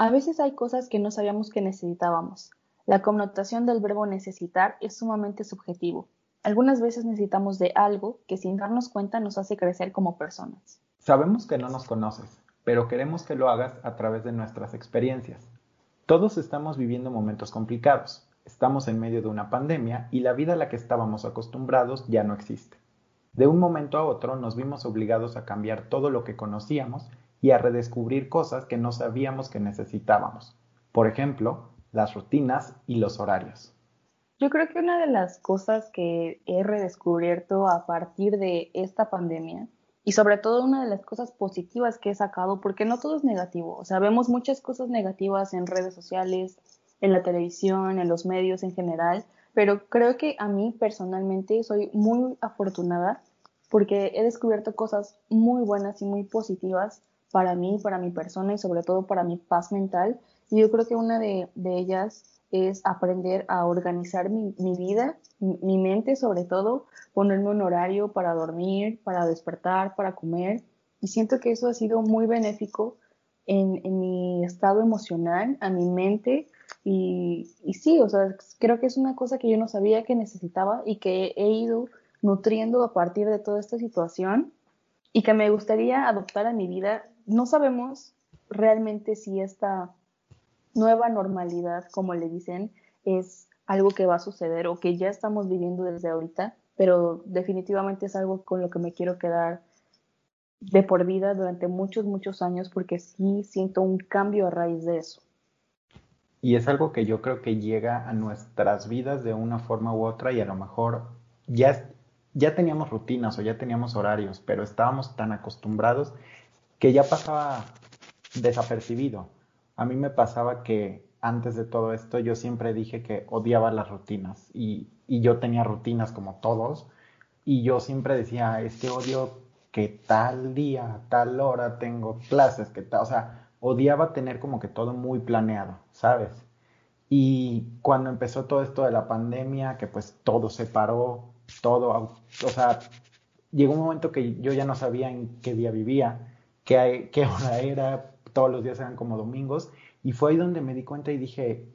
A veces hay cosas que no sabíamos que necesitábamos. La connotación del verbo necesitar es sumamente subjetivo. Algunas veces necesitamos de algo que sin darnos cuenta nos hace crecer como personas. Sabemos que no nos conoces, pero queremos que lo hagas a través de nuestras experiencias. Todos estamos viviendo momentos complicados. Estamos en medio de una pandemia y la vida a la que estábamos acostumbrados ya no existe. De un momento a otro nos vimos obligados a cambiar todo lo que conocíamos y a redescubrir cosas que no sabíamos que necesitábamos. Por ejemplo, las rutinas y los horarios. Yo creo que una de las cosas que he redescubierto a partir de esta pandemia y sobre todo una de las cosas positivas que he sacado, porque no todo es negativo, o sea, vemos muchas cosas negativas en redes sociales, en la televisión, en los medios en general, pero creo que a mí personalmente soy muy afortunada porque he descubierto cosas muy buenas y muy positivas para mí, para mi persona y sobre todo para mi paz mental. Y yo creo que una de, ellas es aprender a organizar mi, vida, mi, mente sobre todo, ponerme un horario para dormir, para despertar, para comer. Y siento que eso ha sido muy benéfico en, mi estado emocional, a mi mente. Y, y, sí, o sea, creo que es una cosa que yo no sabía que necesitaba y que he ido nutriendo a partir de toda esta situación y que me gustaría adoptar a mi vida no sabemos realmente si esta nueva normalidad, como le dicen, es algo que va a suceder o que ya estamos viviendo desde ahorita, pero definitivamente es algo con lo que me quiero quedar de por vida durante muchos, muchos años porque sí siento un cambio a raíz de eso. Y es algo que yo creo que llega a nuestras vidas de una forma u otra y a lo mejor ya, ya teníamos rutinas o ya teníamos horarios, pero estábamos tan acostumbrados que ya pasaba desapercibido. A mí me pasaba que antes de todo esto yo siempre dije que odiaba las rutinas y, yo tenía rutinas como todos y yo siempre decía, es que odio que tal día, tal hora tengo clases, que tal, o sea, odiaba tener como que todo muy planeado, ¿sabes? Y cuando empezó todo esto de la pandemia, que pues todo se paró, todo, o sea, llegó un momento que yo ya no sabía en qué día vivía qué, hora era, todos los días eran como domingos, y fue ahí donde me di cuenta y dije,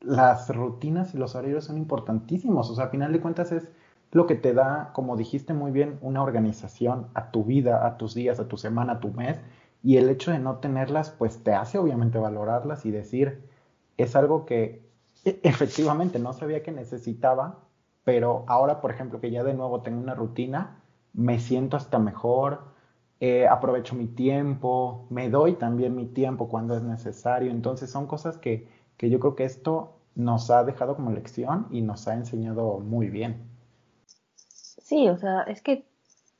las rutinas y los horarios son importantísimos, o sea, a final de cuentas es lo que te da, como dijiste muy bien, una organización a tu vida, a tus días, a tu semana, a tu mes, y el hecho de no tenerlas, pues te hace obviamente valorarlas y decir, es algo que e, efectivamente no sabía que necesitaba, pero ahora, por ejemplo, que ya de nuevo tengo una rutina, me siento hasta mejor, eh, aprovecho mi tiempo, me doy también mi tiempo cuando es necesario. Entonces son cosas que, yo creo que esto nos ha dejado como lección y nos ha enseñado muy bien. Sí, o sea, es que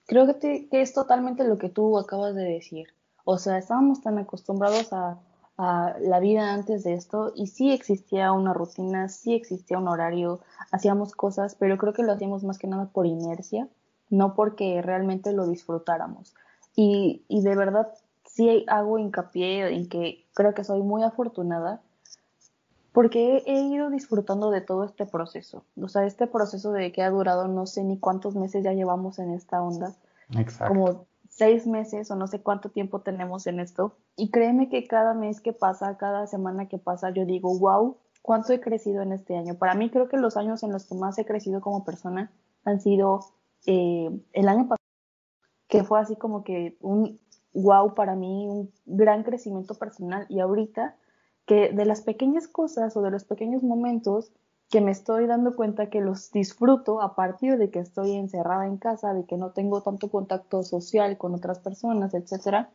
creo que, es totalmente lo que tú acabas de decir. O sea, estábamos tan acostumbrados a, a, la vida antes de esto y sí existía una rutina, sí existía un horario, hacíamos cosas, pero creo que lo hacíamos más que nada por inercia, no porque realmente lo disfrutáramos. Y, y de verdad sí hago hincapié en que creo que soy muy afortunada porque he, ido disfrutando de todo este proceso. O sea, este proceso de que ha durado no sé ni cuántos meses ya llevamos en esta onda. Exacto. Como seis meses o no sé cuánto tiempo tenemos en esto. Y créeme que cada mes que pasa, cada semana que pasa, yo digo, wow, cuánto he crecido en este año. Para mí creo que los años en los que más he crecido como persona han sido eh, el año pasado que fue así como que un wow para mí, un gran crecimiento personal. Y ahorita que de las pequeñas cosas o de los pequeños momentos que me estoy dando cuenta que los disfruto a partir de que estoy encerrada en casa, de que no tengo tanto contacto social con otras personas, etcétera,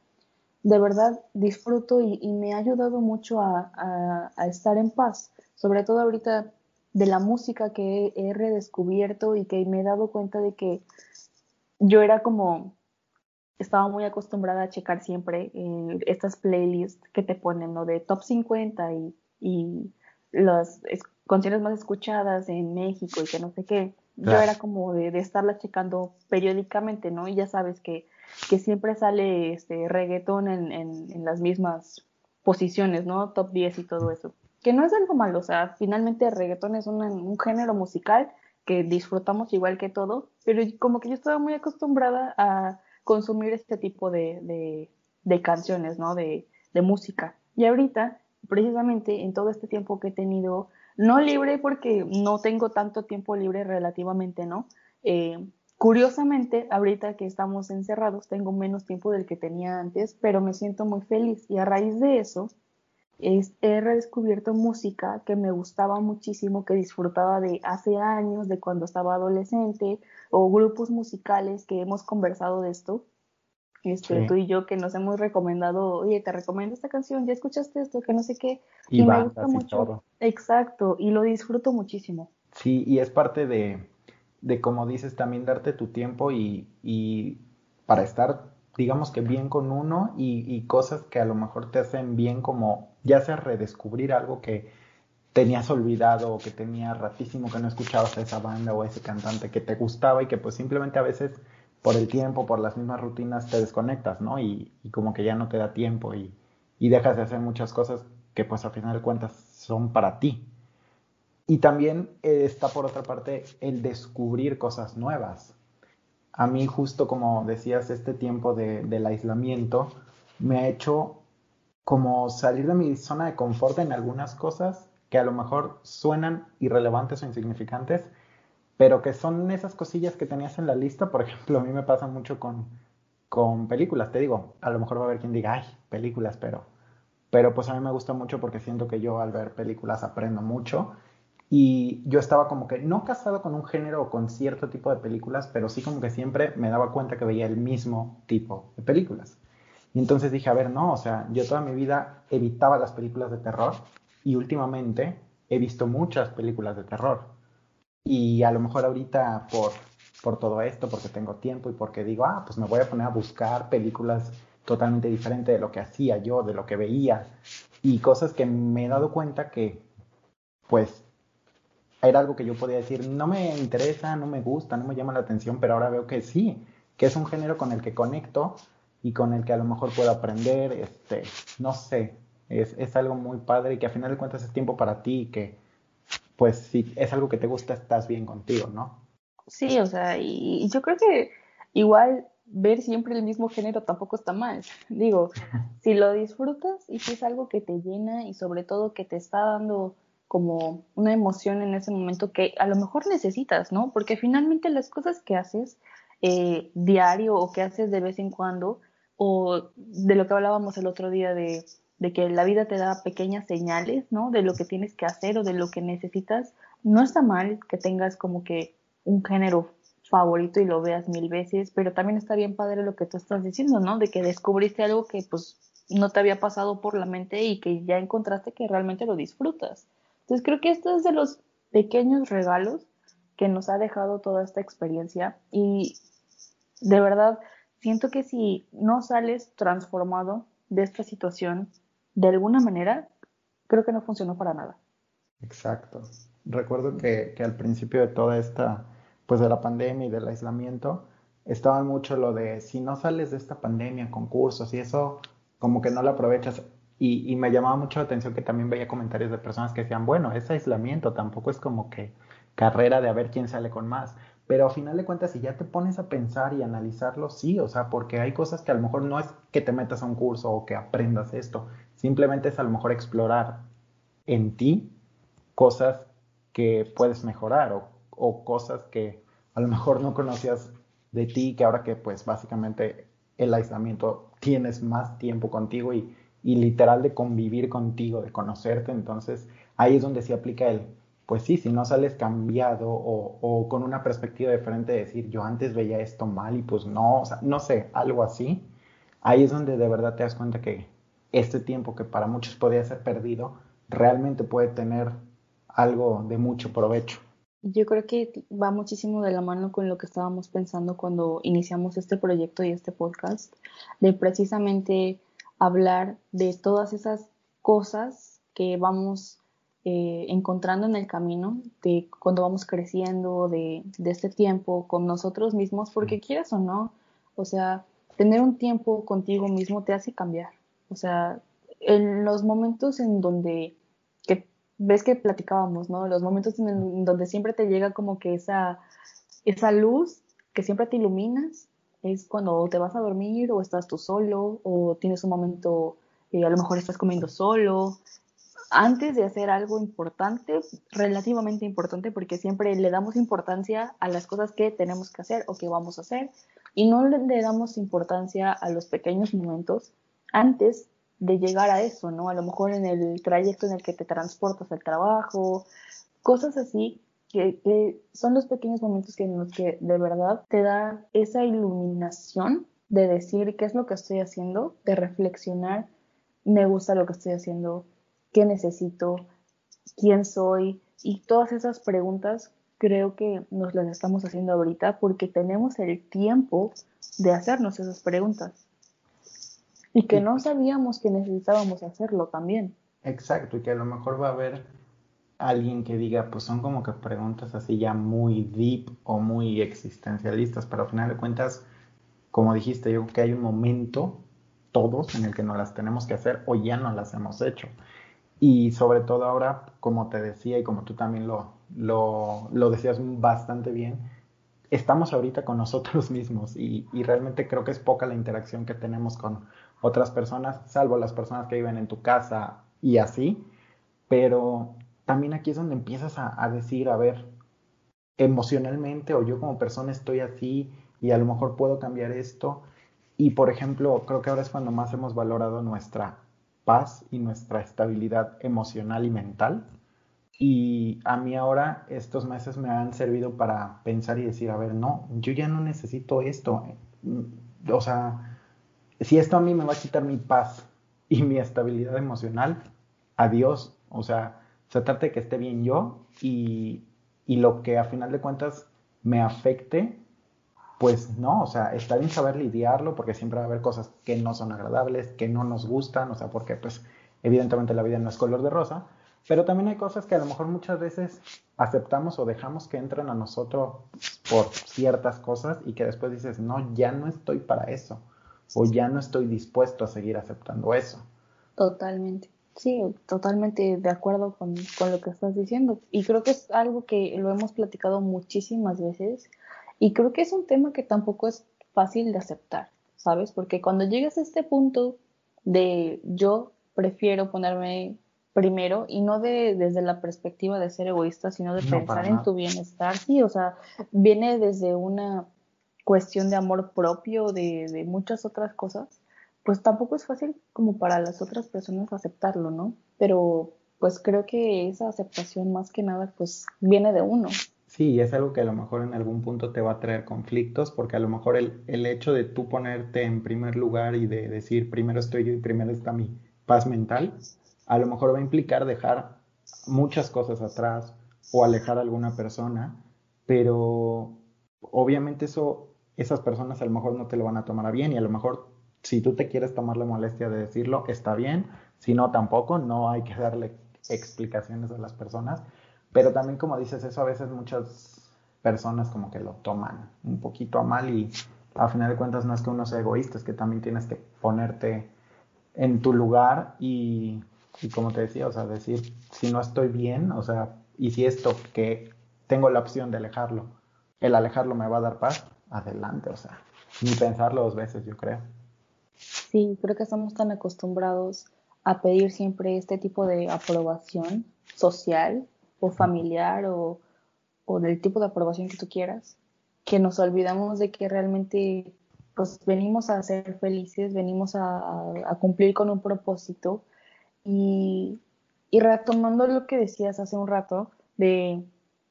de verdad disfruto y, me ha ayudado mucho a, estar en paz, sobre todo ahorita de la música que he redescubierto y que me he dado cuenta de que yo era como estaba muy acostumbrada a checar siempre eh, estas playlists que te ponen, ¿no? De top 50 y, y las canciones más escuchadas en México y que no sé qué. Yo era como de, de, estarlas checando periódicamente, ¿no? Y ya sabes que, que siempre sale este reggaetón en, en, en, las mismas posiciones, ¿no? Top 10 y todo eso. Que no es algo malo, o sea, finalmente el reggaetón es un, un género musical que disfrutamos igual que todo, pero como que yo estaba muy acostumbrada a consumir este tipo de, de, canciones, ¿no? De, de, música. Y ahorita precisamente en todo este tiempo que he tenido, no libre porque no tengo tanto tiempo libre relativamente, ¿no? Eh, curiosamente, ahorita que estamos encerrados, tengo menos tiempo del que tenía antes, pero me siento muy feliz y a raíz de eso he redescubierto música que me gustaba muchísimo, que disfrutaba de hace años, de cuando estaba adolescente, o grupos musicales que hemos conversado de esto este, tú y yo que nos hemos recomendado, oye, te recomiendo esta canción, ya escuchaste esto, que no sé qué. Y, me gusta mucho. Exacto, y lo disfruto muchísimo. Sí, y es parte de, de como dices, también darte tu tiempo y, y para estar, digamos que bien con uno y, y, cosas que a lo mejor te hacen bien como ya sea redescubrir algo que tenías olvidado o que tenía ratísimo que no escuchabas a esa banda o a ese cantante que te gustaba y que pues simplemente a veces por el tiempo, por las mismas rutinas, te desconectas, ¿no? Y, como que ya no te da tiempo y, dejas de hacer muchas cosas que pues al final de cuentas son para ti. Y también eh, está por otra parte el descubrir cosas nuevas. A mí justo como decías, este tiempo del aislamiento me ha hecho como salir de mi zona de confort en algunas cosas que a lo mejor suenan irrelevantes o insignificantes, pero que son esas cosillas que tenías en la lista. Por ejemplo, a mí me pasa mucho con, con películas. Te digo, a lo mejor va a haber quien diga, ay, películas, pero, pero pues a mí me gusta mucho porque siento que yo al ver películas aprendo mucho. Y yo estaba como que no casado con un género o con cierto tipo de películas, pero sí como que siempre me daba cuenta que veía el mismo tipo de películas. Y entonces dije, a ver, no, o sea, yo toda mi vida evitaba las películas de terror y últimamente he visto muchas películas de terror. Y a lo mejor ahorita por, por todo esto, porque tengo tiempo y porque digo, ah, pues me voy a poner a buscar películas totalmente diferentes de lo que hacía yo, de lo que veía, y cosas que me he dado cuenta que, pues, era algo que yo podía decir, no me interesa, no me gusta, no me llama la atención, pero ahora veo que sí, que es un género con el que conecto y con el que a lo mejor puedo aprender, este, no sé, es, es algo muy padre y que a final de cuentas es tiempo para ti y que pues si es algo que te gusta, estás bien contigo, ¿no? Sí, o sea, y, yo creo que igual ver siempre el mismo género tampoco está mal. Digo, si lo disfrutas y si es algo que te llena y sobre todo que te está dando como una emoción en ese momento que a lo mejor necesitas, ¿no? Porque finalmente las cosas que haces eh, diario o que haces de vez en cuando, o de lo que hablábamos el otro día de que la vida te da pequeñas señales, ¿no? De lo que tienes que hacer o de lo que necesitas. No está mal que tengas como que un género favorito y lo veas mil veces, pero también está bien padre lo que tú estás diciendo, ¿no? De que descubriste algo que pues no te había pasado por la mente y que ya encontraste que realmente lo disfrutas. Entonces creo que esto es de los pequeños regalos que nos ha dejado toda esta experiencia y de verdad siento que si no sales transformado de esta situación, de alguna manera, creo que no funcionó para nada. Exacto. Recuerdo que, al principio de toda esta, pues de la pandemia y del aislamiento, estaba mucho lo de si no sales de esta pandemia con cursos y eso, como que no lo aprovechas. Y, y, me llamaba mucho la atención que también veía comentarios de personas que decían, bueno, es aislamiento, tampoco es como que carrera de a ver quién sale con más. Pero a final de cuentas, si ya te pones a pensar y analizarlo, sí, o sea, porque hay cosas que a lo mejor no es que te metas a un curso o que aprendas esto, Simplemente es a lo mejor explorar en ti cosas que puedes mejorar o, cosas que a lo mejor no conocías de ti, que ahora que pues básicamente el aislamiento tienes más tiempo contigo y, literal de convivir contigo, de conocerte, entonces ahí es donde se aplica el, pues sí, si no sales cambiado o, o, con una perspectiva diferente de decir, yo antes veía esto mal y pues no, o sea, no sé, algo así, ahí es donde de verdad te das cuenta que, este tiempo que para muchos podría ser perdido, realmente puede tener algo de mucho provecho. Yo creo que va muchísimo de la mano con lo que estábamos pensando cuando iniciamos este proyecto y este podcast, de precisamente hablar de todas esas cosas que vamos eh, encontrando en el camino, de cuando vamos creciendo, de, de este tiempo con nosotros mismos, porque quieras o no, o sea, tener un tiempo contigo mismo te hace cambiar. O sea, en los momentos en donde, que ves que platicábamos, ¿no? Los momentos en donde siempre te llega como que esa, esa luz que siempre te iluminas, es cuando te vas a dormir o estás tú solo o tienes un momento, eh, a lo mejor estás comiendo solo antes de hacer algo importante, relativamente importante, porque siempre le damos importancia a las cosas que tenemos que hacer o que vamos a hacer, y no le damos importancia a los pequeños momentos antes de llegar a eso, ¿no? A lo mejor en el trayecto en el que te transportas al trabajo, cosas así que, son los pequeños momentos en los que de verdad te da esa iluminación de decir qué es lo que estoy haciendo, de reflexionar, me gusta lo que estoy haciendo, qué necesito, quién soy y todas esas preguntas creo que nos las estamos haciendo ahorita porque tenemos el tiempo de hacernos esas preguntas y que no sabíamos que necesitábamos hacerlo también. Exacto, y que a lo mejor va a haber alguien que diga, pues son como que preguntas así ya muy deep o muy existencialistas, pero al final de cuentas, como dijiste, yo creo que hay un momento, todos, en el que no las tenemos que hacer o ya no las hemos hecho. Y sobre todo ahora, como te decía y como tú también lo, lo, lo decías bastante bien, estamos ahorita con nosotros mismos y, y, realmente creo que es poca la interacción que tenemos con otras personas, salvo las personas que viven en tu casa y así, pero también aquí es donde empiezas a, a decir, a ver, emocionalmente o yo como persona estoy así y a lo mejor puedo cambiar esto. Y por ejemplo, creo que ahora es cuando más hemos valorado nuestra paz y nuestra estabilidad emocional y mental. Y a mí ahora estos meses me han servido para pensar y decir, a ver, no, yo ya no necesito esto. O sea, si esto a mí me va a quitar mi paz y mi estabilidad emocional, adiós. O sea, se trata de que esté bien yo y, y lo que a final de cuentas me afecte, pues no, o sea, está bien saber lidiarlo porque siempre va a haber cosas que no son agradables, que no nos gustan, o sea, porque pues evidentemente la vida no es color de rosa, pero también hay cosas que a lo mejor muchas veces aceptamos o dejamos que entren a nosotros por ciertas cosas y que después dices, no, ya no estoy para eso o ya no estoy dispuesto a seguir aceptando eso. Totalmente. Sí, totalmente de acuerdo con, con, lo que estás diciendo. Y creo que es algo que lo hemos platicado muchísimas veces. Y creo que es un tema que tampoco es fácil de aceptar, ¿sabes? Porque cuando llegas a este punto de yo prefiero ponerme primero y no de desde la perspectiva de ser egoísta, sino de pensar en tu bienestar, sí, o sea, viene desde una cuestión de amor propio, de, de muchas otras cosas pues tampoco es fácil como para las otras personas aceptarlo, ¿no? Pero pues creo que esa aceptación más que nada pues viene de uno. Sí, es algo que a lo mejor en algún punto te va a traer conflictos, porque a lo mejor el, el hecho de tú ponerte en primer lugar y de decir primero estoy yo y primero está mi paz mental, a lo mejor va a implicar dejar muchas cosas atrás o alejar a alguna persona, pero obviamente eso, esas personas a lo mejor no te lo van a tomar a bien y a lo mejor si tú te quieres tomar la molestia de decirlo, está bien. Si no, tampoco. No hay que darle explicaciones a las personas. Pero también, como dices, eso a veces muchas personas como que lo toman un poquito a mal y a final de cuentas no es que uno sea egoísta, es que también tienes que ponerte en tu lugar y, y como te decía, o sea, decir, si no estoy bien, o sea, y si esto que tengo la opción de alejarlo, el alejarlo me va a dar paz, adelante, o sea, ni pensarlo dos veces, yo creo. Sí, creo que estamos tan acostumbrados a pedir siempre este tipo de aprobación social o familiar o, del tipo de aprobación que tú quieras, que nos olvidamos de que realmente pues venimos a ser felices, venimos a, cumplir con un propósito. Y, y, retomando lo que decías hace un rato de,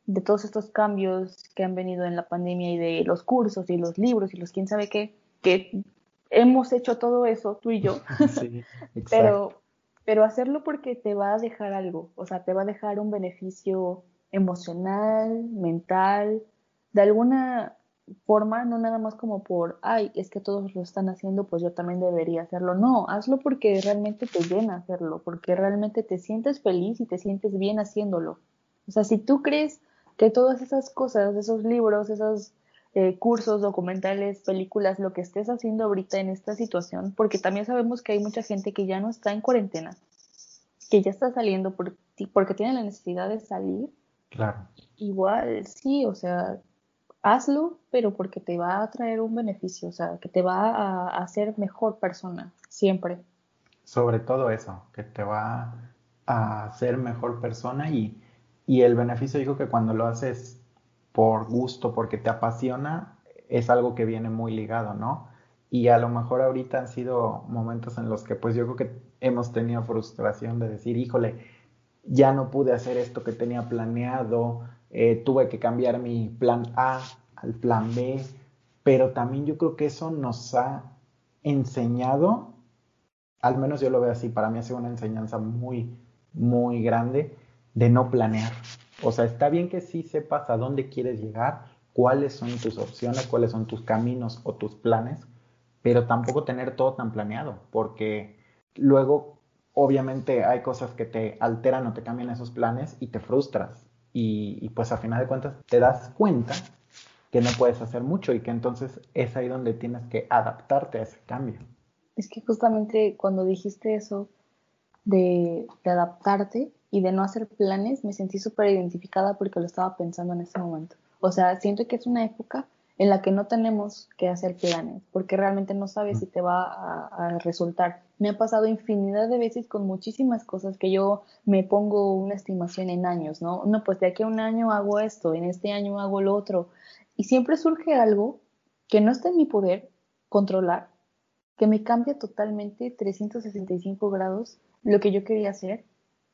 de todos estos cambios que han venido en la pandemia y de los cursos y los libros y los quién sabe qué, que hemos hecho todo eso, tú y yo, sí, pero, pero hacerlo porque te va a dejar algo, o sea, te va a dejar un beneficio emocional, mental, de alguna forma, no nada más como por, ay, es que todos lo están haciendo, pues yo también debería hacerlo. No, hazlo porque realmente te llena hacerlo, porque realmente te sientes feliz y te sientes bien haciéndolo. O sea, si tú crees que todas esas cosas, esos libros, esas eh, cursos, documentales, películas, lo que estés haciendo ahorita en esta situación, porque también sabemos que hay mucha gente que ya no está en cuarentena, que ya está saliendo por, porque tiene la necesidad de salir. Claro. Igual, sí, o sea, hazlo, pero porque te va a traer un beneficio, o sea, que te va a hacer mejor persona, siempre. Sobre todo eso, que te va a ser mejor persona y, y el beneficio digo que cuando lo haces por gusto, porque te apasiona, es algo que viene muy ligado, ¿no? Y a lo mejor ahorita han sido momentos en los que pues yo creo que hemos tenido frustración de decir, híjole, ya no pude hacer esto que tenía planeado, eh, tuve que cambiar mi plan A al plan B, pero también yo creo que eso nos ha enseñado, al menos yo lo veo así, para mí ha sido una enseñanza muy, muy grande de no planear. O sea, está bien que sí sepas a dónde quieres llegar, cuáles son tus opciones, cuáles son tus caminos o tus planes, pero tampoco tener todo tan planeado, porque luego obviamente hay cosas que te alteran o te cambian esos planes y te frustras. Y, pues a final de cuentas te das cuenta que no puedes hacer mucho y que entonces es ahí donde tienes que adaptarte a ese cambio. Es que justamente cuando dijiste eso de adaptarte y de no hacer planes, me sentí súper identificada porque lo estaba pensando en ese momento. O sea, siento que es una época en la que no tenemos que hacer planes, porque realmente no sabes si te va a, resultar. Me ha pasado infinidad de veces con muchísimas cosas que yo me pongo una estimación en años, ¿no? No, pues de aquí a un año hago esto, en este año hago lo otro, y siempre surge algo que no está en mi poder controlar, que me cambia totalmente 365 grados lo que yo quería hacer,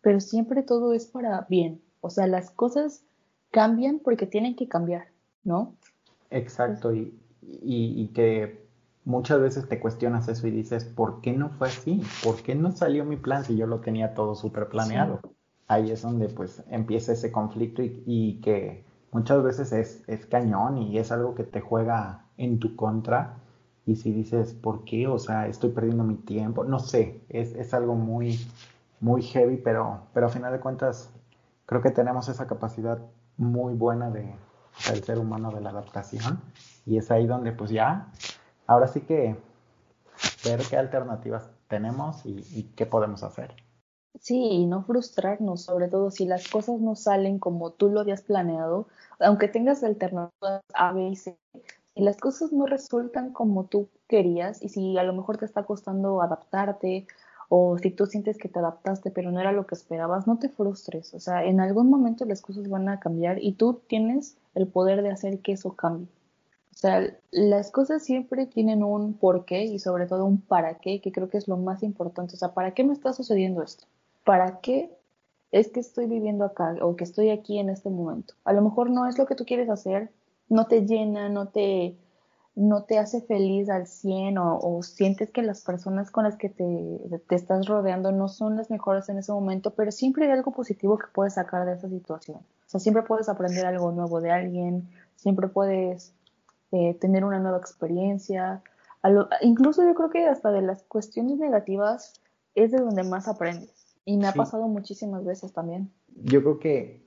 pero siempre todo es para bien. O sea, las cosas cambian porque tienen que cambiar, ¿no? Exacto, y, y, que muchas veces te cuestionas eso y dices, ¿por qué no fue así? ¿Por qué no salió mi plan si yo lo tenía todo súper planeado? Ahí es donde pues empieza ese conflicto y, y que muchas veces es, es, cañón y es algo que te juega en tu contra. Y si dices, ¿por qué? O sea, estoy perdiendo mi tiempo. No sé, es, es algo muy, muy heavy, pero, pero a final de cuentas creo que tenemos esa capacidad muy buena de, el ser humano de la adaptación y es ahí donde pues ya, ahora sí que ver qué alternativas tenemos y, qué podemos hacer. Sí, y no frustrarnos, sobre todo si las cosas no salen como tú lo habías planeado, aunque tengas alternativas A, B y C, si las cosas no resultan como tú querías y si a lo mejor te está costando adaptarte o si tú sientes que te adaptaste pero no era lo que esperabas, no te frustres. O sea, en algún momento las cosas van a cambiar y tú tienes el poder de hacer que eso cambie. O sea, las cosas siempre tienen un porqué y sobre todo un para qué, que creo que es lo más importante. O sea, ¿para qué me está sucediendo esto? ¿Para qué es que estoy viviendo acá o que estoy aquí en este momento? A lo mejor no es lo que tú quieres hacer, no te llena, no te no te hace feliz al 100 o, sientes que las personas con las que te, te, estás rodeando no son las mejores en ese momento, pero siempre hay algo positivo que puedes sacar de esa situación. O sea, siempre puedes aprender algo nuevo de alguien, siempre puedes eh, tener una nueva experiencia. incluso yo creo que hasta de las cuestiones negativas es de donde más aprendes. Y me ha pasado muchísimas veces también. Yo creo que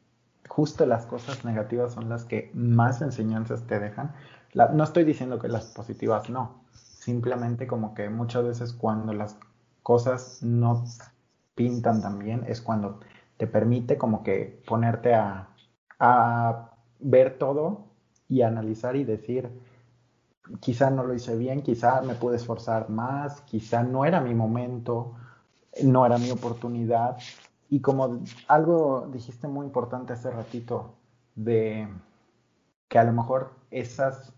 justo las cosas negativas son las que más enseñanzas te dejan no estoy diciendo que las positivas no, simplemente como que muchas veces cuando las cosas no pintan tan bien es cuando te permite como que ponerte a, a ver todo y analizar y decir, quizá no lo hice bien, quizá me pude esforzar más, quizá no era mi momento, no era mi oportunidad. Y como algo dijiste muy importante hace ratito, de que a lo mejor esas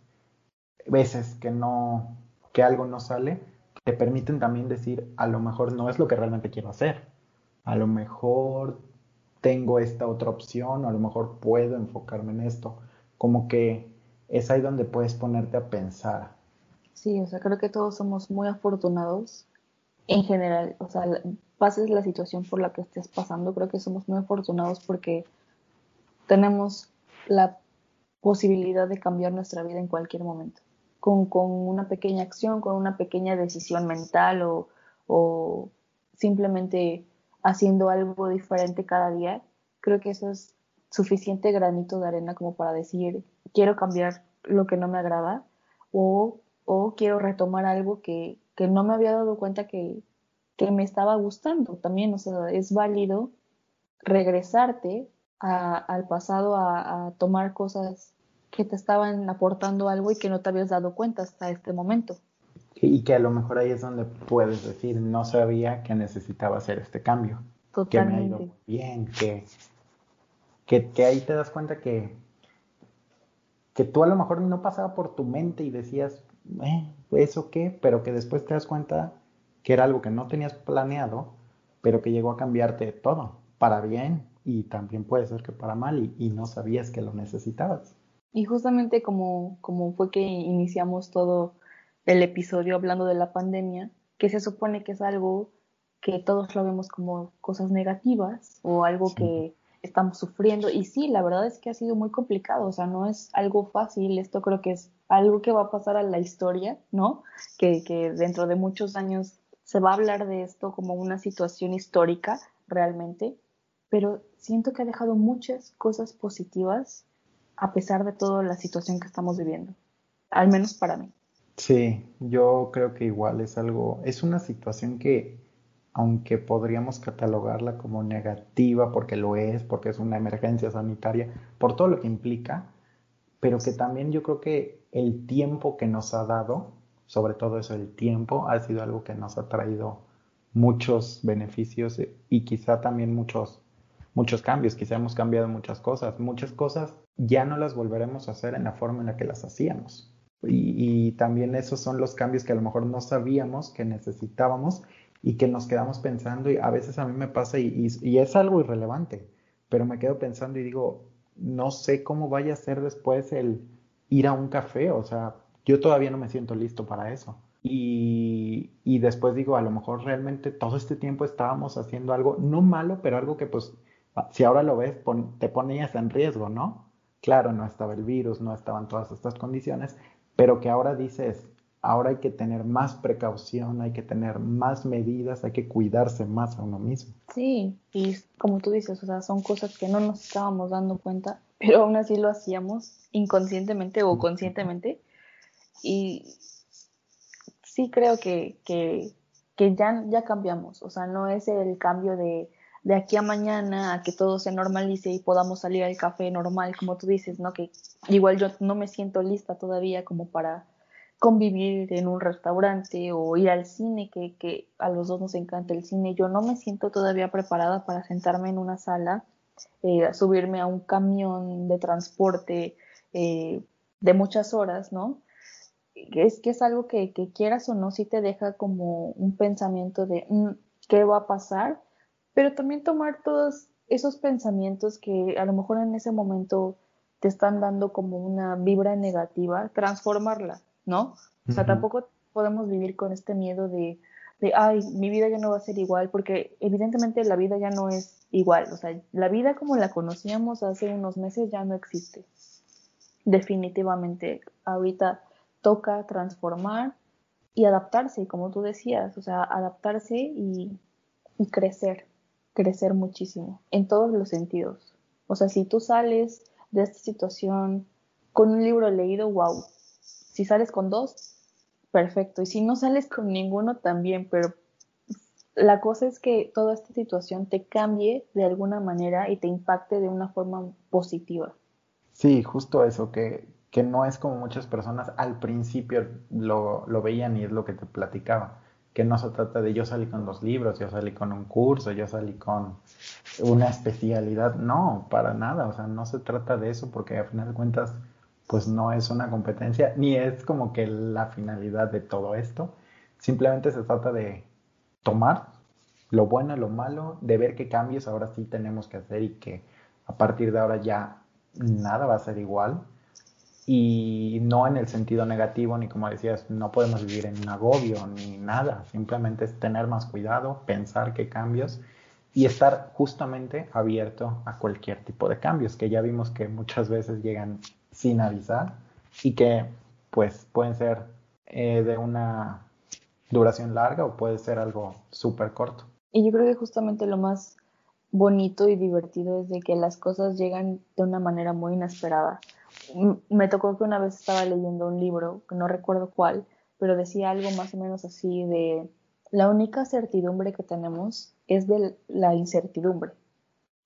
veces que no, que algo no sale, te permiten también decir, a lo mejor no es lo que realmente quiero hacer. A lo mejor tengo esta otra opción, o a lo mejor puedo enfocarme en esto. Como que es ahí donde puedes ponerte a pensar. Sí, o sea, creo que todos somos muy afortunados en general. O sea, pases la situación por la que estés pasando, creo que somos muy afortunados porque tenemos la posibilidad de cambiar nuestra vida en cualquier momento con, una pequeña acción, con una pequeña decisión mental o, simplemente haciendo algo diferente cada día, creo que eso es suficiente granito de arena como para decir, quiero cambiar lo que no me agrada o, quiero retomar algo que, no me había dado cuenta que, me estaba gustando. También, o sea, es válido regresarte al pasado a, a tomar cosas que te estaban aportando algo y que no te habías dado cuenta hasta este momento. Y que a lo mejor ahí es donde puedes decir, no sabía que necesitaba hacer este cambio. que me ha ido bien, que, que, que ahí te das cuenta que, que tú a lo mejor no pasaba por tu mente y decías, eh, ¿eso qué? Pero que después te das cuenta que era algo que no tenías planeado, pero que llegó a cambiarte todo, para bien y también puede ser que para mal y, no sabías que lo necesitabas. Y justamente como, como fue que iniciamos todo el episodio hablando de la pandemia, que se supone que es algo que todos lo vemos como cosas negativas o algo que estamos sufriendo. Y sí, la verdad es que ha sido muy complicado, o sea, no es algo fácil, esto creo que es algo que va a pasar a la historia, ¿no? Que, que dentro de muchos años se va a hablar de esto como una situación histórica realmente, pero siento que ha dejado muchas cosas positivas a pesar de toda la situación que estamos viviendo, al menos para mí. Sí, yo creo que igual es algo, es una situación que aunque podríamos catalogarla como negativa porque lo es, porque es una emergencia sanitaria, por todo lo que implica, pero que también yo creo que el tiempo que nos ha dado, sobre todo eso, el tiempo, ha sido algo que nos ha traído muchos beneficios y quizá también muchos, muchos cambios, quizá hemos cambiado muchas cosas, muchas cosas ya no las volveremos a hacer en la forma en la que las hacíamos. Y, también esos son los cambios que a lo mejor no sabíamos que necesitábamos y que nos quedamos pensando y a veces a mí me pasa y, es algo irrelevante, pero me quedo pensando y digo, no sé cómo vaya a ser después el ir a un café, o sea, yo todavía no me siento listo para eso. Y, y después digo, a lo mejor realmente todo este tiempo estábamos haciendo algo, no malo, pero algo que pues, si ahora lo ves, te ponías en riesgo, ¿no? Claro, no estaba el virus, no estaban todas estas condiciones, pero que ahora dices, ahora hay que tener más precaución, hay que tener más medidas, hay que cuidarse más a uno mismo. Sí, y como tú dices, o sea, son cosas que no nos estábamos dando cuenta, pero aún así lo hacíamos inconscientemente o conscientemente. Y sí creo que, que, que ya, ya cambiamos, o sea, no es el cambio de, de aquí a mañana a que todo se normalice y podamos salir al café normal, como tú dices, ¿no? Que igual yo no me siento lista todavía como para convivir en un restaurante o ir al cine, que, que, a los dos nos encanta el cine. Yo no me siento todavía preparada para sentarme en una sala, eh, subirme a un camión de transporte eh, de muchas horas, ¿no? Es que es algo que, que, quieras o no, sí te deja como un pensamiento de mm, qué va a pasar, pero también tomar todos esos pensamientos que a lo mejor en ese momento te están dando como una vibra negativa, transformarla ¿no? O sea, tampoco podemos vivir con este miedo de, de, ay, mi vida ya no va a ser igual, porque evidentemente la vida ya no es igual, o sea, la vida como la conocíamos hace unos meses ya no existe. Definitivamente, ahorita toca transformar y adaptarse, como tú decías, o sea, adaptarse y, y crecer, crecer muchísimo, en todos los sentidos. O sea, si tú sales de esta situación con un libro leído, wow, si sales con dos, perfecto. Y si no sales con ninguno, también. Pero la cosa es que toda esta situación te cambie de alguna manera y te impacte de una forma positiva. Sí, justo eso, que, que no es como muchas personas al principio lo, lo veían y es lo que te platicaba que no se trata de yo salí con dos libros, yo salí con un curso, yo salí con una especialidad. No, para nada. O sea, no se trata de eso porque al final de cuentas pues no es una competencia ni es como que la finalidad de todo esto. Simplemente se trata de tomar lo bueno, lo malo, de ver qué cambios ahora sí tenemos que hacer y que a partir de ahora ya nada va a ser igual. Y no en el sentido negativo, ni como decías, no podemos vivir en un agobio ni nada. Simplemente es tener más cuidado, pensar qué cambios y estar justamente abierto a cualquier tipo de cambios, que ya vimos que muchas veces llegan sin avisar y que pues pueden ser eh, de una duración larga o puede ser algo súper corto. Y yo creo que justamente lo más bonito y divertido es de que las cosas llegan de una manera muy inesperada. Me tocó que una vez estaba leyendo un libro, que no recuerdo cuál, pero decía algo más o menos así de la única certidumbre que tenemos es de la incertidumbre.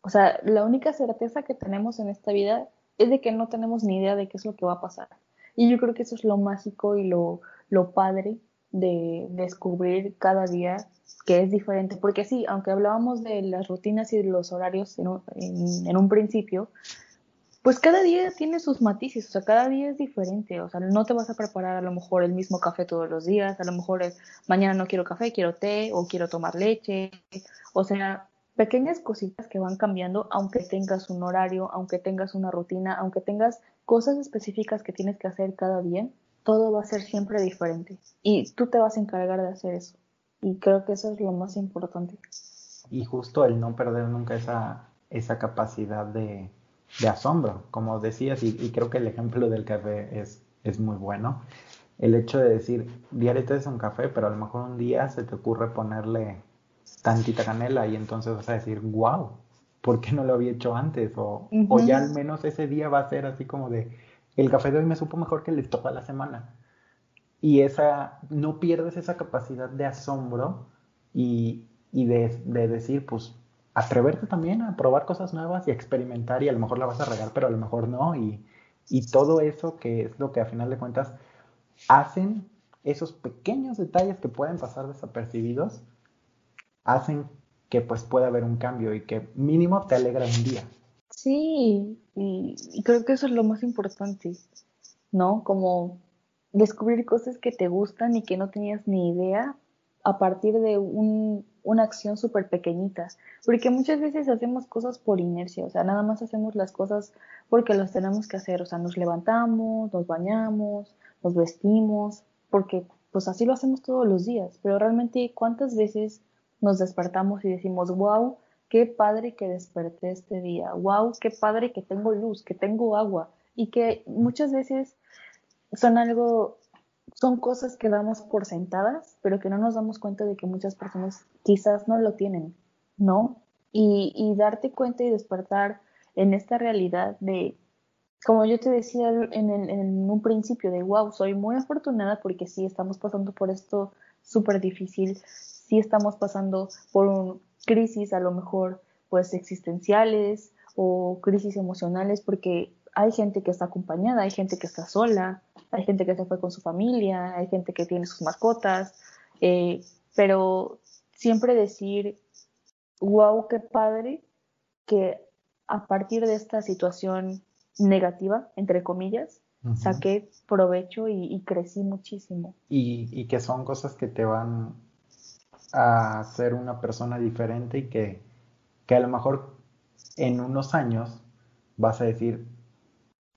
O sea, la única certeza que tenemos en esta vida es de que no tenemos ni idea de qué es lo que va a pasar. Y yo creo que eso es lo mágico y lo, lo padre de descubrir cada día que es diferente, porque sí, aunque hablábamos de las rutinas y de los horarios en un, en un principio, pues cada día tiene sus matices, o sea, cada día es diferente, o sea, no te vas a preparar a lo mejor el mismo café todos los días, a lo mejor es, mañana no quiero café, quiero té o quiero tomar leche, o sea, pequeñas cositas que van cambiando aunque tengas un horario, aunque tengas una rutina, aunque tengas cosas específicas que tienes que hacer cada día, todo va a ser siempre diferente y tú te vas a encargar de hacer eso. Y creo que eso es lo más importante. Y justo el no perder nunca esa, esa capacidad de, de asombro, como decías, y, creo que el ejemplo del café es, es muy bueno. El hecho de decir, diario te es un café, pero a lo mejor un día se te ocurre ponerle tantita canela y entonces vas a decir, wow, ¿por qué no lo había hecho antes? O, o ya al menos ese día va a ser así como de, el café de hoy me supo mejor que el de toda la semana. Y esa, no pierdes esa capacidad de asombro y, y de, de decir, pues atreverte también a probar cosas nuevas y experimentar y a lo mejor la vas a regar, pero a lo mejor no. Y, y todo eso que es lo que a final de cuentas hacen esos pequeños detalles que pueden pasar desapercibidos, hacen que pues pueda haber un cambio y que mínimo te alegra un día. Sí, y, y creo que eso es lo más importante, ¿no? Como descubrir cosas que te gustan y que no tenías ni idea a partir de un, una acción súper pequeñita, porque muchas veces hacemos cosas por inercia, o sea, nada más hacemos las cosas porque las tenemos que hacer, o sea, nos levantamos, nos bañamos, nos vestimos, porque pues así lo hacemos todos los días, pero realmente cuántas veces nos despertamos y decimos, wow, qué padre que desperté este día, wow, qué padre que tengo luz, que tengo agua, y que muchas veces son algo son cosas que damos por sentadas, pero que no nos damos cuenta de que muchas personas quizás no lo tienen, ¿no? Y, y darte cuenta y despertar en esta realidad de, como yo te decía en, en un principio, de wow, soy muy afortunada porque sí estamos pasando por esto súper difícil, sí estamos pasando por un crisis a lo mejor pues existenciales o crisis emocionales porque hay gente que está acompañada, hay gente que está sola, hay gente que se fue con su familia, hay gente que tiene sus mascotas, eh, pero siempre decir, wow, qué padre que a partir de esta situación negativa, entre comillas, saqué provecho y, crecí muchísimo. Y, y, que son cosas que te van a hacer una persona diferente y que, que a lo mejor en unos años vas a decir,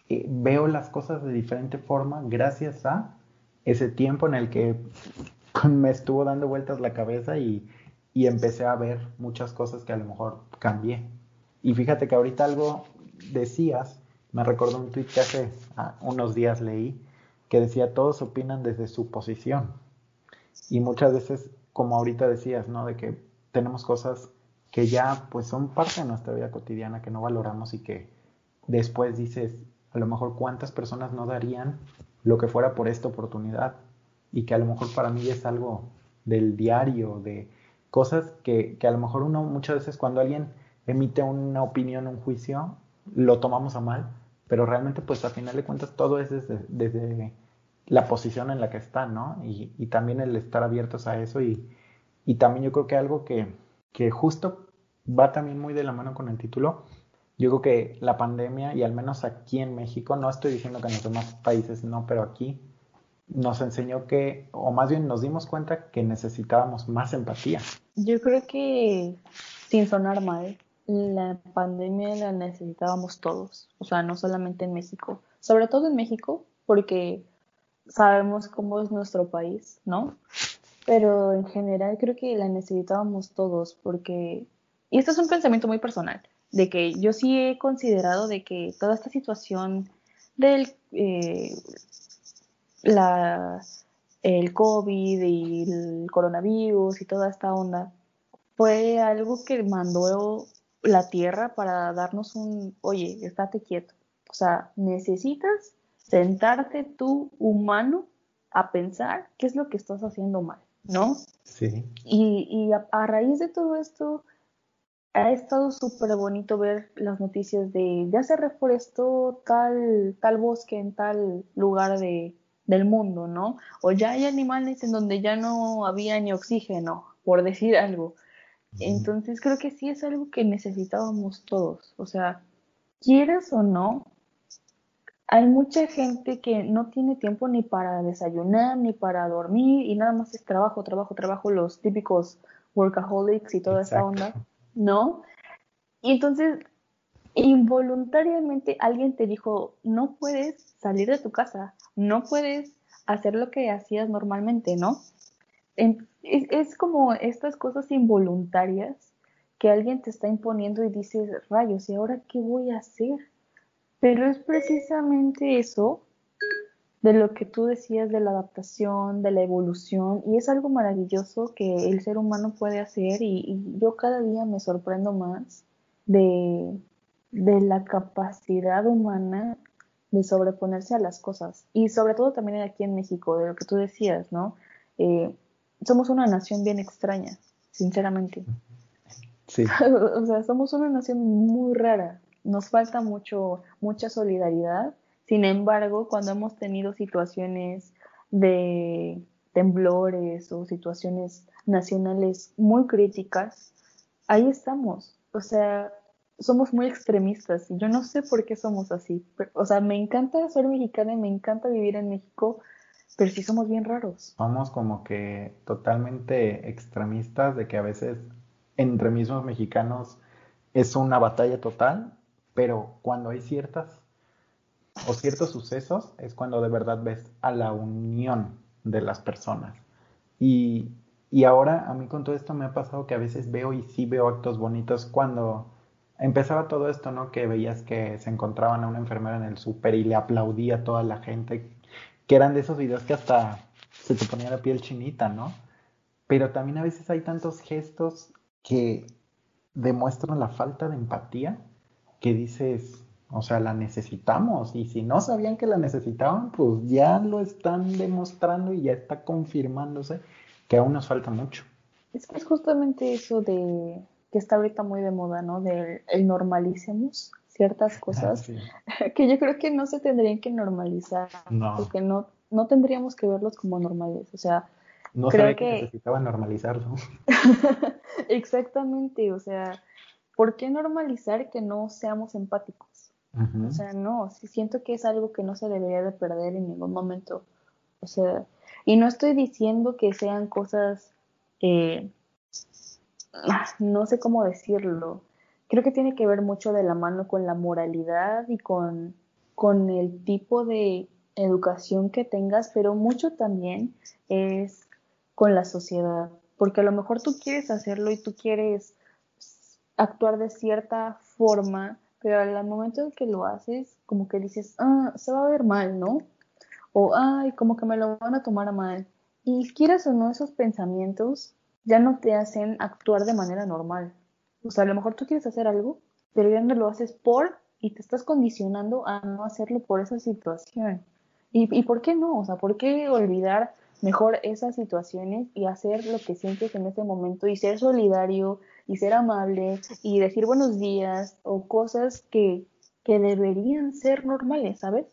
eh, veo las cosas de diferente forma gracias a ese tiempo en el que me estuvo dando vueltas la cabeza y, y empecé a ver muchas cosas que a lo mejor cambié. Y fíjate que ahorita algo decías, me recordó un tweet que hace ah, unos días leí, que decía, todos opinan desde su posición. Y muchas veces, como ahorita decías, ¿no? De que tenemos cosas que ya pues son parte de nuestra vida cotidiana, que no valoramos y que después dices, a lo mejor cuántas personas no darían lo que fuera por esta oportunidad y que a lo mejor para mí es algo del diario, de cosas que, que a lo mejor uno muchas veces cuando alguien emite una opinión, un juicio, lo tomamos a mal, pero realmente pues a final de cuentas todo es desde, la posición en la que está, ¿no? Y, y, también el estar abiertos a eso y, y también yo creo que algo que, que justo va también muy de la mano con el título, yo creo que la pandemia, y al menos aquí en México, no estoy diciendo que en los demás países no, pero aquí nos enseñó que, o más bien nos dimos cuenta que necesitábamos más empatía. Yo creo que, sin sonar mal, la pandemia la necesitábamos todos, o sea, no solamente en México, sobre todo en México, porque sabemos cómo es nuestro país, ¿no? Pero en general creo que la necesitábamos todos, porque, y esto es un pensamiento muy personal, de que yo sí he considerado de que toda esta situación del eh, la, el COVID y el coronavirus y toda esta onda fue algo que mandó la Tierra para darnos un, oye, estate quieto. O sea, necesitas sentarte tú, humano, a pensar qué es lo que estás haciendo mal, ¿no? Sí. Y, y a raíz de todo esto, ha estado súper bonito ver las noticias de ya se reforestó tal, tal bosque en tal lugar de, del mundo, ¿no? O ya hay animales en donde ya no había ni oxígeno, por decir algo. Entonces creo que sí es algo que necesitábamos todos. O sea, quieras o no, hay mucha gente que no tiene tiempo ni para desayunar, ni para dormir, y nada más es trabajo, trabajo, trabajo, los típicos workaholics y toda esa onda, ¿no? Y entonces, involuntariamente alguien te dijo, no puedes salir de tu casa, no puedes hacer lo que hacías normalmente, ¿no? Es, es como estas cosas involuntarias que alguien te está imponiendo y dices, rayos, ¿y ahora qué voy a hacer? Pero es precisamente eso de lo que tú decías de la adaptación, de la evolución, y es algo maravilloso que el ser humano puede hacer y, yo cada día me sorprendo más de, la capacidad humana de sobreponerse a las cosas. Y sobre todo también aquí en México, de lo que tú decías, ¿no? Eh, somos una nación bien extraña, sinceramente. Sí. o sea, somos una nación muy rara nos falta mucho, mucha solidaridad. Sin embargo, cuando hemos tenido situaciones de temblores o situaciones nacionales muy críticas, ahí estamos. O sea, somos muy extremistas y yo no sé por qué somos así. o sea, me encanta ser mexicana y me encanta vivir en México, pero sí somos bien raros. Somos como que totalmente extremistas de que a veces entre mismos mexicanos es una batalla total pero cuando hay ciertas o ciertos sucesos es cuando de verdad ves a la unión de las personas. Y, y, ahora a mí con todo esto me ha pasado que a veces veo y sí veo actos bonitos cuando empezaba todo esto, ¿no? Que veías que se encontraban a una enfermera en el súper y le aplaudía a toda la gente, que eran de esos videos que hasta se te ponía la piel chinita, ¿no? Pero también a veces hay tantos gestos que demuestran la falta de empatía que dices, o sea, la necesitamos y si no sabían que la necesitaban, pues ya lo están demostrando y ya está confirmándose que aún nos falta mucho. Es que es justamente eso de que está ahorita muy de moda, ¿no? De el normalicemos ciertas cosas que yo creo que no se tendrían que normalizar, no. porque no, no tendríamos que verlos como normales, o sea, no creo que necesitaba normalizarlo. Exactamente, o sea, ¿por qué normalizar que no seamos empáticos? O sea, no, sí siento que es algo que no se debería de perder en ningún momento. O sea, y no estoy diciendo que sean cosas, eh, no sé cómo decirlo. Creo que tiene que ver mucho de la mano con la moralidad y con, con el tipo de educación que tengas, pero mucho también es con la sociedad. Porque a lo mejor tú quieres hacerlo y tú quieres actuar de cierta forma, pero al momento en que lo haces, como que dices, ah, se va a ver mal, ¿no? O, ay, como que me lo van a tomar mal. Y quieras o no, esos pensamientos ya no te hacen actuar de manera normal. O sea, a lo mejor tú quieres hacer algo, pero ya no lo haces por y te estás condicionando a no hacerlo por esa situación. ¿Y, y por qué no? O sea, ¿por qué olvidar mejor esas situaciones y hacer lo que sientes en ese momento y ser solidario y ser amable y decir buenos días o cosas que, que deberían ser normales, ¿sabes?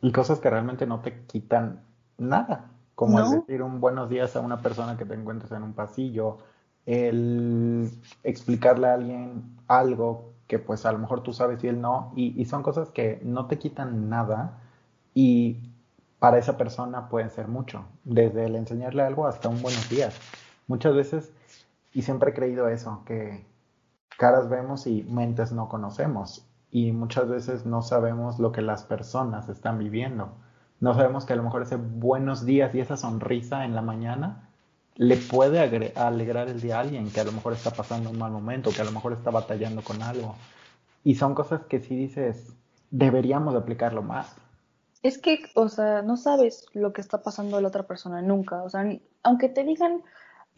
Y cosas que realmente no te quitan nada, como el decir un buenos días a una persona que te encuentres en un pasillo, el explicarle a alguien algo que pues a lo mejor tú sabes y él no, y, y son cosas que no te quitan nada y para esa persona pueden ser mucho, desde el enseñarle algo hasta un buenos días. Muchas veces y siempre he creído eso, que caras vemos y mentes no conocemos. Y muchas veces no sabemos lo que las personas están viviendo. No sabemos que a lo mejor ese buenos días y esa sonrisa en la mañana le puede alegrar el día a alguien que a lo mejor está pasando un mal momento, que a lo mejor está batallando con algo. Y son cosas que si dices, deberíamos aplicarlo más. Es que, o sea, no sabes lo que está pasando a la otra persona nunca. O sea, aunque te digan,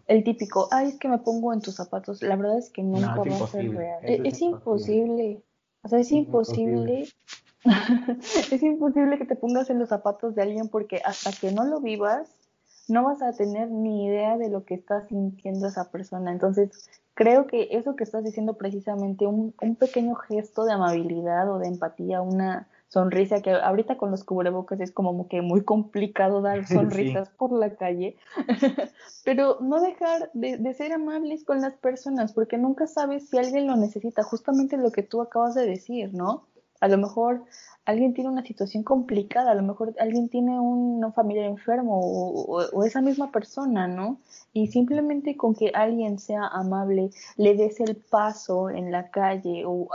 el típico, ay, es que me pongo en tus zapatos, la verdad es que nunca va a ser real. Es, imposible. O sea, es, imposible. es imposible que te pongas en los zapatos de alguien porque hasta que no lo vivas, no vas a tener ni idea de lo que está sintiendo esa persona. Entonces, creo que eso que estás diciendo precisamente, un, un pequeño gesto de amabilidad o de empatía, una sonrisa, que ahorita con los cubrebocas es como que muy complicado dar sonrisas por la calle, pero no dejar de, de, ser amables con las personas, porque nunca sabes si alguien lo necesita, justamente lo que tú acabas de decir, ¿no? A lo mejor alguien tiene una situación complicada, a lo mejor alguien tiene un familiar enfermo o, esa misma persona, ¿no? Y simplemente con que alguien sea amable, le des el paso en la calle o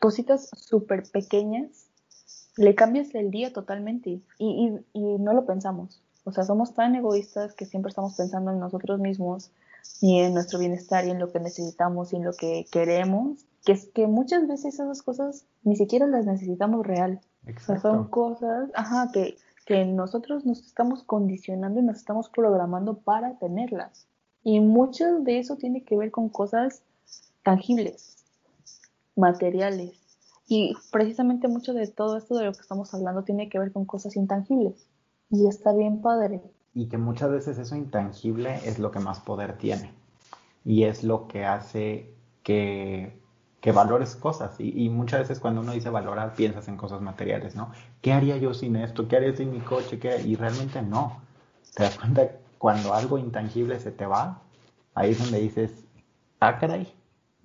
cositas súper pequeñas, le cambias el día totalmente y, y, y no lo pensamos. O sea, somos tan egoístas que siempre estamos pensando en nosotros mismos y en nuestro bienestar y en lo que necesitamos y en lo que queremos, que es que muchas veces esas cosas ni siquiera las necesitamos real son cosas, ajá, que, que nosotros nos estamos condicionando y nos estamos programando para tenerlas. Y mucho de eso tiene que ver con cosas tangibles, materiales. Y precisamente mucho de todo esto de lo que estamos hablando tiene que ver con cosas intangibles. Y está bien padre. Y que muchas veces eso intangible es lo que más poder tiene. Y es lo que hace que que valores cosas. Y, muchas veces cuando uno dice valorar, piensas en cosas materiales, ¿no? ¿Qué haría yo sin esto? ¿Qué haría sin mi coche? ¿Qué? Y realmente no. Te das cuenta cuando algo intangible se te va, ahí es donde dices, ah, caray,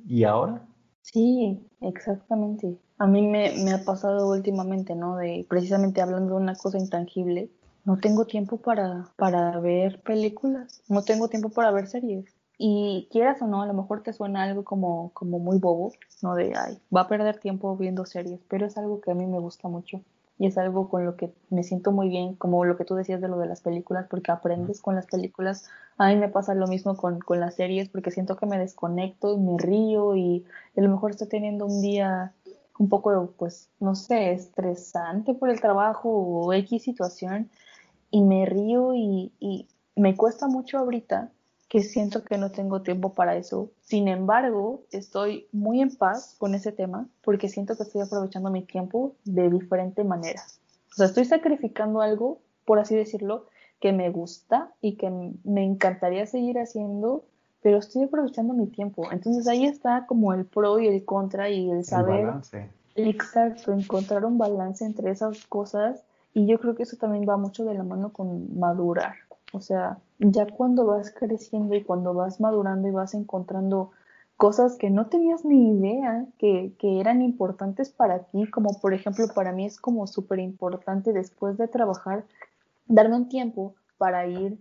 ¿y ahora? Sí, exactamente. A mí me, ha pasado últimamente, ¿no? De precisamente hablando de una cosa intangible, no tengo tiempo para, para ver películas, no tengo tiempo para ver series. Y quieras o no, a lo mejor te suena algo como, como muy bobo, ¿no? De, ay, va a perder tiempo viendo series, pero es algo que a mí me gusta mucho y es algo con lo que me siento muy bien, como lo que tú decías de lo de las películas, porque aprendes con las películas. A mí me pasa lo mismo con, con las series, porque siento que me desconecto y me río y a lo mejor estoy teniendo un día un poco, pues, no sé, estresante por el trabajo o X situación y me río y, y me cuesta mucho ahorita que siento que no tengo tiempo para eso. Sin embargo, estoy muy en paz con ese tema porque siento que estoy aprovechando mi tiempo de diferente manera. O sea, estoy sacrificando algo, por así decirlo, que me gusta y que me encantaría seguir haciendo, pero estoy aprovechando mi tiempo. Entonces ahí está como el pro y el contra y el saber. El balance. Exacto, encontrar un balance entre esas cosas y yo creo que eso también va mucho de la mano con madurar. O sea, ya cuando vas creciendo y cuando vas madurando y vas encontrando cosas que no tenías ni idea que, que eran importantes para ti, como por ejemplo para mí es como súper importante después de trabajar darme un tiempo para ir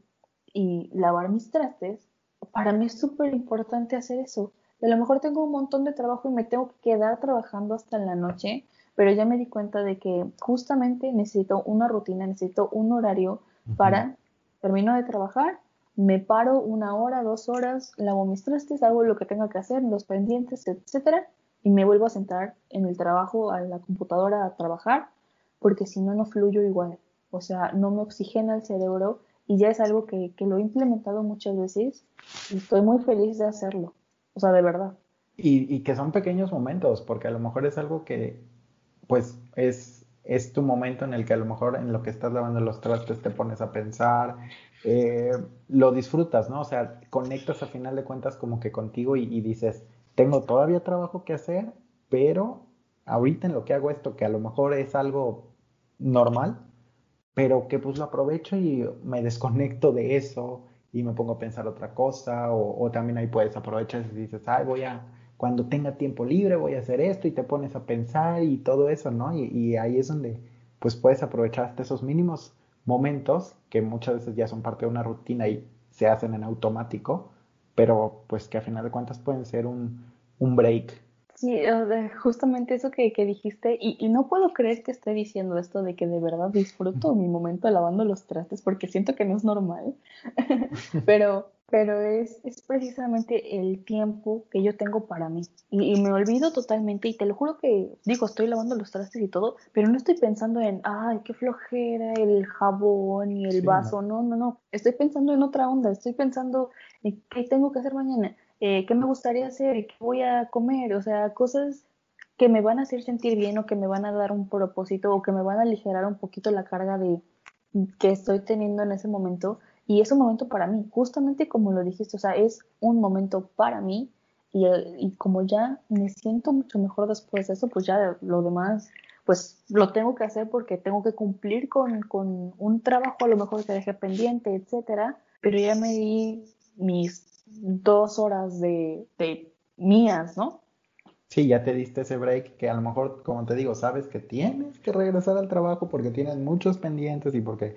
y lavar mis trastes, para mí es súper importante hacer eso. A lo mejor tengo un montón de trabajo y me tengo que quedar trabajando hasta en la noche, pero ya me di cuenta de que justamente necesito una rutina, necesito un horario para termino de trabajar, me paro una hora, dos horas, lavo mis trastes, hago lo que tenga que hacer, los pendientes, etcétera, y me vuelvo a sentar en el trabajo, a la computadora a trabajar, porque si no, no fluyo igual. O sea, no me oxigena el cerebro y ya es algo que, que lo he implementado muchas veces y estoy muy feliz de hacerlo. O sea, de verdad. Y, y que son pequeños momentos, porque a lo mejor es algo que, pues, es es tu momento en el que a lo mejor en lo que estás lavando los trastes te pones a pensar, eh, lo disfrutas, ¿no? O sea, conectas a final de cuentas como que contigo y, dices, tengo todavía trabajo que hacer, pero ahorita en lo que hago esto, que a lo mejor es algo normal, pero que pues lo aprovecho y me desconecto de eso y me pongo a pensar otra cosa, o, o también ahí puedes aprovechar y dices, ay, voy a cuando tenga tiempo libre voy a hacer esto y te pones a pensar y todo eso, ¿no? Y, ahí es donde pues puedes aprovechar hasta esos mínimos momentos que muchas veces ya son parte de una rutina y se hacen en automático, pero pues que a final de cuentas pueden ser un, un break Sí, justamente eso que, que dijiste, y, y, no puedo creer que esté diciendo esto de que de verdad disfruto mi momento lavando los trastes, porque siento que no es normal, pero pero es, es precisamente el tiempo que yo tengo para mí. Y, me olvido totalmente, y te lo juro que, digo, estoy lavando los trastes y todo, pero no estoy pensando en, ay, qué flojera, el jabón y el vaso, no. no, no, estoy pensando en otra onda, estoy pensando en qué tengo que hacer mañana, eh, qué me gustaría hacer, qué voy a comer, o sea, cosas que me van a hacer sentir bien o que me van a dar un propósito o que me van a aligerar un poquito la carga de que estoy teniendo en ese momento. Y es un momento para mí, justamente como lo dijiste, o sea, es un momento para mí y, y como ya me siento mucho mejor después de eso, pues ya lo demás, pues lo tengo que hacer porque tengo que cumplir con, un trabajo a lo mejor que dejé pendiente, etcétera, pero ya me di mis dos horas de, de mías, ¿no? Sí, ya te diste ese break que a lo mejor, como te digo, sabes que tienes que regresar al trabajo porque tienes muchos pendientes y porque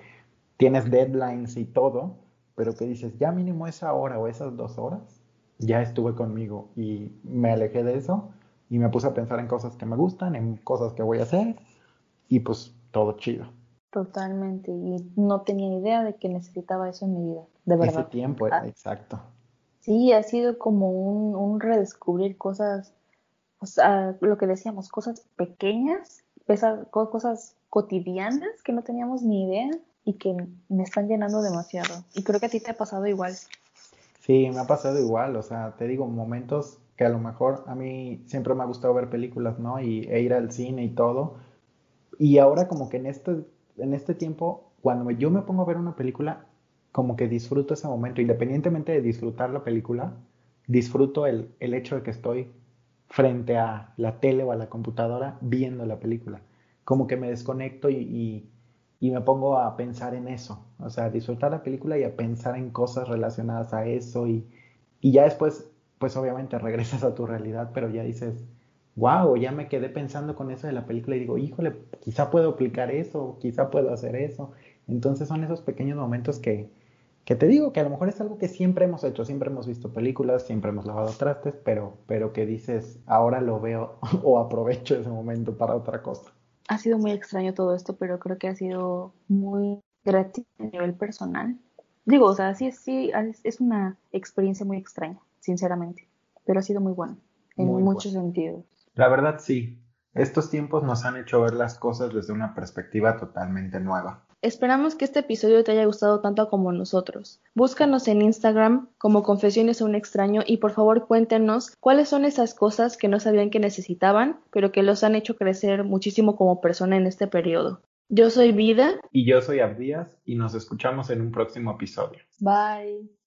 tienes deadlines y todo, pero que dices, ya mínimo esa hora o esas dos horas, ya estuve conmigo y me alejé de eso y me puse a pensar en cosas que me gustan, en cosas que voy a hacer y pues todo chido. Totalmente, y no tenía idea de que necesitaba eso en mi vida, de verdad. Ese tiempo, ah. exacto. Sí, ha sido como un, un redescubrir cosas, o sea, lo que decíamos, cosas pequeñas, cosas cotidianas que no teníamos ni idea y que me están llenando demasiado. Y creo que a ti te ha pasado igual. Sí, me ha pasado igual, o sea, te digo, momentos que a lo mejor a mí siempre me ha gustado ver películas, ¿no? Y, e ir al cine y todo. Y ahora como que en este, en este tiempo, cuando yo me pongo a ver una película, como que disfruto ese momento, independientemente de disfrutar la película, disfruto el, el hecho de que estoy frente a la tele o a la computadora viendo la película. Como que me desconecto y y me pongo a pensar en eso, o sea, disfrutar la película y a pensar en cosas relacionadas a eso y, y ya después, pues obviamente regresas a tu realidad, pero ya dices, wow, ya me quedé pensando con eso de la película y digo, híjole, quizá puedo aplicar eso, quizá puedo hacer eso. Entonces son esos pequeños momentos que, que te digo que a lo mejor es algo que siempre hemos hecho, siempre hemos visto películas, siempre hemos lavado trastes, pero, pero que dices, ahora lo veo o aprovecho ese momento para otra cosa ha sido muy extraño todo esto, pero creo que ha sido muy gratis a nivel personal. Digo, o sea, sí, sí, es una experiencia muy extraña, sinceramente, pero ha sido muy bueno en muchos sentidos. La verdad, sí. Estos tiempos nos han hecho ver las cosas desde una perspectiva totalmente nueva. Esperamos que este episodio te haya gustado tanto como nosotros. Búscanos en Instagram como Confesiones a un extraño y por favor cuéntenos cuáles son esas cosas que no sabían que necesitaban, pero que los han hecho crecer muchísimo como persona en este periodo. Yo soy Vida. Y yo soy Abdías y nos escuchamos en un próximo episodio. Bye.